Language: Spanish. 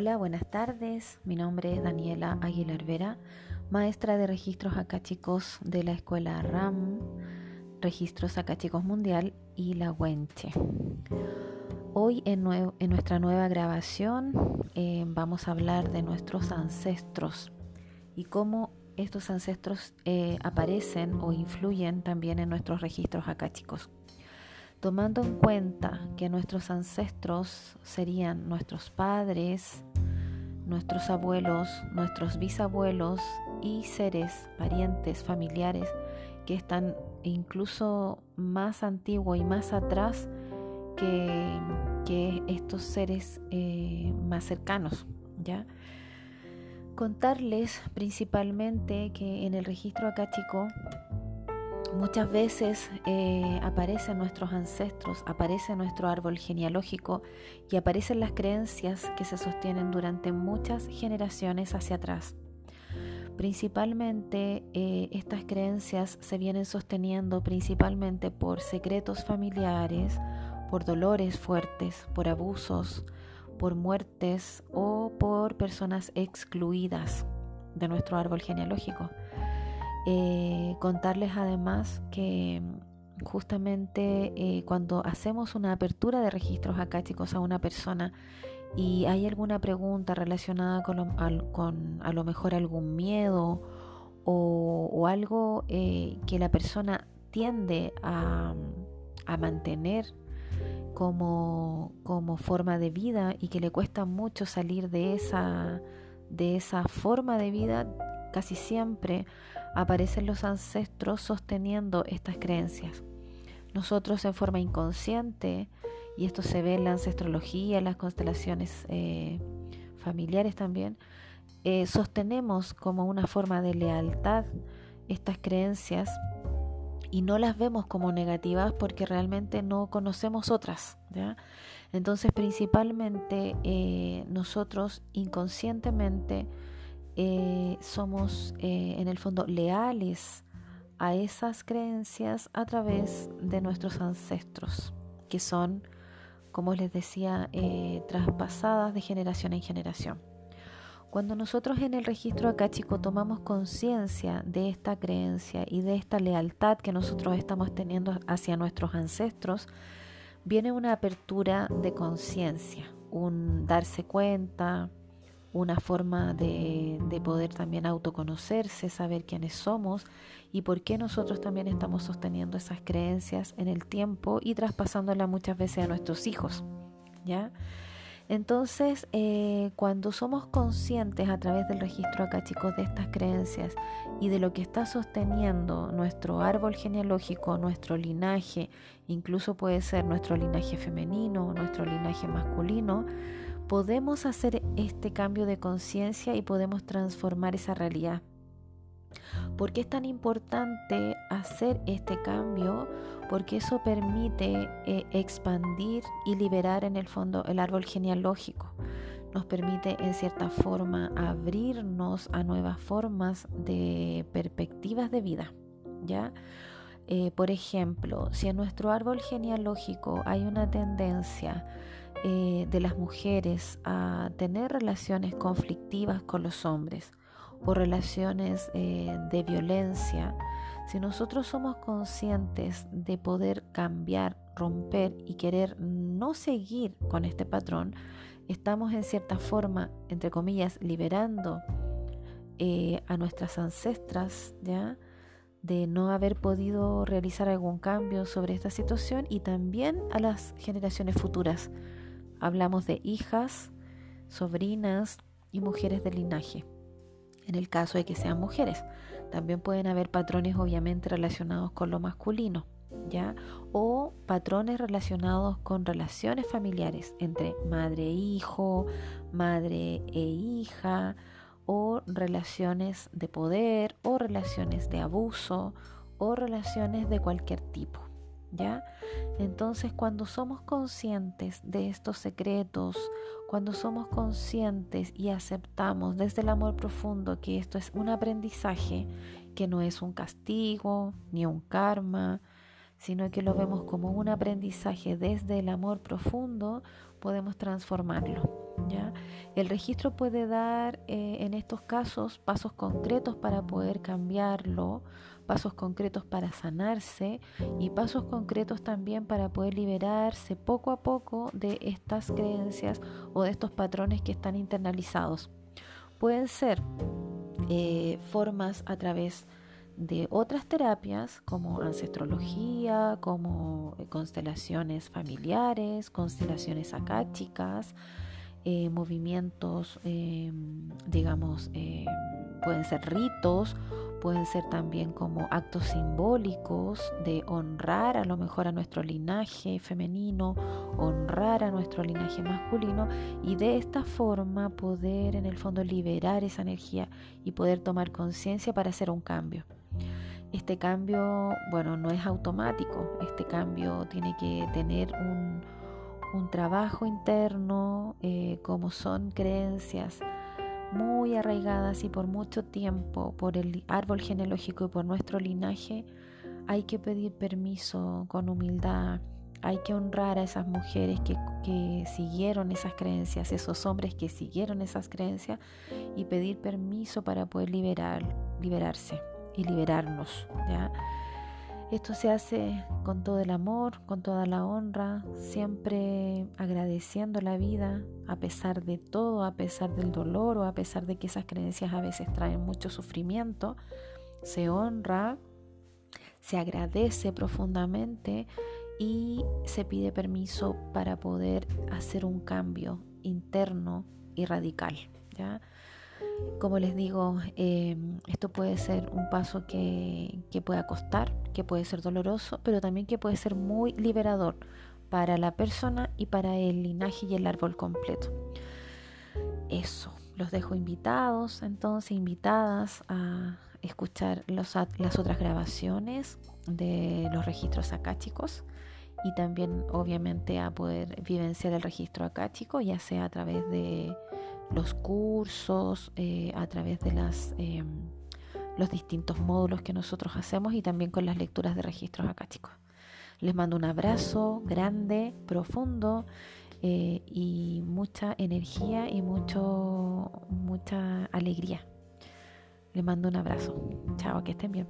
Hola, buenas tardes. Mi nombre es Daniela Aguilar Vera, maestra de registros acáchicos de la escuela RAM, Registros Acáchicos Mundial y la Wenche. Hoy en, nuestra nueva grabación eh, vamos a hablar de nuestros ancestros y cómo estos ancestros eh, aparecen o influyen también en nuestros registros acáchicos tomando en cuenta que nuestros ancestros serían nuestros padres, nuestros abuelos, nuestros bisabuelos y seres, parientes, familiares que están incluso más antiguos y más atrás que, estos seres eh, más cercanos, ¿ya? Contarles principalmente que en el registro acáchico Muchas veces eh, aparecen nuestros ancestros, aparece nuestro árbol genealógico y aparecen las creencias que se sostienen durante muchas generaciones hacia atrás. Principalmente eh, estas creencias se vienen sosteniendo principalmente por secretos familiares, por dolores fuertes, por abusos, por muertes o por personas excluidas de nuestro árbol genealógico. Eh, contarles además que mm, justamente eh, cuando hacemos una apertura de registros acáticos a una persona y hay alguna pregunta relacionada con, a lo mejor algún miedo o, algo eh, que la persona tiende a, a mantener como, como, forma de vida y que le cuesta mucho salir de esa, de esa forma de vida, casi siempre aparecen los ancestros sosteniendo estas creencias. Nosotros en forma inconsciente, y esto se ve en la ancestrología, en las constelaciones eh, familiares también, eh, sostenemos como una forma de lealtad estas creencias y no las vemos como negativas porque realmente no conocemos otras. Entonces principalmente eh, nosotros inconscientemente eh, somos eh, en el fondo leales a esas creencias a través de nuestros ancestros, que son, como les decía, eh, traspasadas de generación en generación. Cuando nosotros en el registro acá, chico, tomamos conciencia de esta creencia y de esta lealtad que nosotros estamos teniendo hacia nuestros ancestros, viene una apertura de conciencia, un darse cuenta, una forma de, poder también autoconocerse, saber quiénes somos y por qué nosotros también estamos sosteniendo esas creencias en el tiempo y traspasándolas muchas veces a nuestros hijos. ¿ya? Entonces, eh, cuando somos conscientes a través del registro acá, chicos, de estas creencias y de lo que está sosteniendo nuestro árbol genealógico, nuestro linaje, incluso puede ser nuestro linaje femenino, nuestro linaje masculino, podemos hacer este cambio de conciencia y podemos transformar esa realidad. ¿Por qué es tan importante hacer este cambio? Porque eso permite eh, expandir y liberar en el fondo el árbol genealógico. Nos permite en cierta forma abrirnos a nuevas formas de perspectivas de vida. ¿Ya? Eh, por ejemplo, si en nuestro árbol genealógico hay una tendencia eh, de las mujeres a tener relaciones conflictivas con los hombres o relaciones eh, de violencia, si nosotros somos conscientes de poder cambiar, romper y querer no seguir con este patrón, estamos en cierta forma, entre comillas, liberando eh, a nuestras ancestras, ¿ya? de no haber podido realizar algún cambio sobre esta situación y también a las generaciones futuras Hablamos de hijas, sobrinas y mujeres del linaje. En el caso de que sean mujeres, también pueden haber patrones obviamente relacionados con lo masculino, ¿ya? O patrones relacionados con relaciones familiares entre madre e hijo, madre e hija, o relaciones de poder, o relaciones de abuso, o relaciones de cualquier tipo. ¿Ya? Entonces, cuando somos conscientes de estos secretos, cuando somos conscientes y aceptamos desde el amor profundo que esto es un aprendizaje, que no es un castigo ni un karma, sino que lo vemos como un aprendizaje desde el amor profundo, podemos transformarlo. ¿ya? El registro puede dar eh, en estos casos pasos concretos para poder cambiarlo, pasos concretos para sanarse y pasos concretos también para poder liberarse poco a poco de estas creencias o de estos patrones que están internalizados. Pueden ser eh, formas a través de otras terapias como ancestrología, como constelaciones familiares, constelaciones acáchicas, eh, movimientos, digamos, pueden ser ritos pueden ser también como actos simbólicos de honrar a lo mejor a nuestro linaje femenino, honrar a nuestro linaje masculino y de esta forma poder en el fondo liberar esa energía y poder tomar conciencia para hacer un cambio. Este cambio, bueno, no es automático, este cambio tiene que tener un, trabajo interno, eh, como son creencias, muy arraigadas y por mucho tiempo por el árbol genealógico y por nuestro linaje, hay que pedir permiso con humildad, hay que honrar a esas mujeres que, siguieron esas creencias, esos hombres que siguieron esas creencias y pedir permiso para poder liberar, liberarse y liberarnos. ¿ya? Esto se hace con todo el amor, con toda la honra, siempre agradeciendo la vida a pesar de todo, a pesar del dolor o a pesar de que esas creencias a veces traen mucho sufrimiento. Se honra, se agradece profundamente y se pide permiso para poder hacer un cambio interno y radical. ¿ya? Como les digo, em, esto puede ser un paso que, que pueda costar, que puede ser doloroso, pero también que puede ser muy liberador para la persona y para el linaje y el árbol completo. Eso, los dejo invitados, entonces invitadas a escuchar las otras grabaciones de los registros acáchicos y también obviamente a poder vivenciar el registro acáchico, ya sea a través de los cursos, eh, a través de las, em, los distintos módulos que nosotros hacemos y también con las lecturas de registros acá, chicos. Les mando un abrazo grande, profundo eh, y mucha energía y mucho, mucha alegría. Les mando un abrazo. Chao, que estén bien.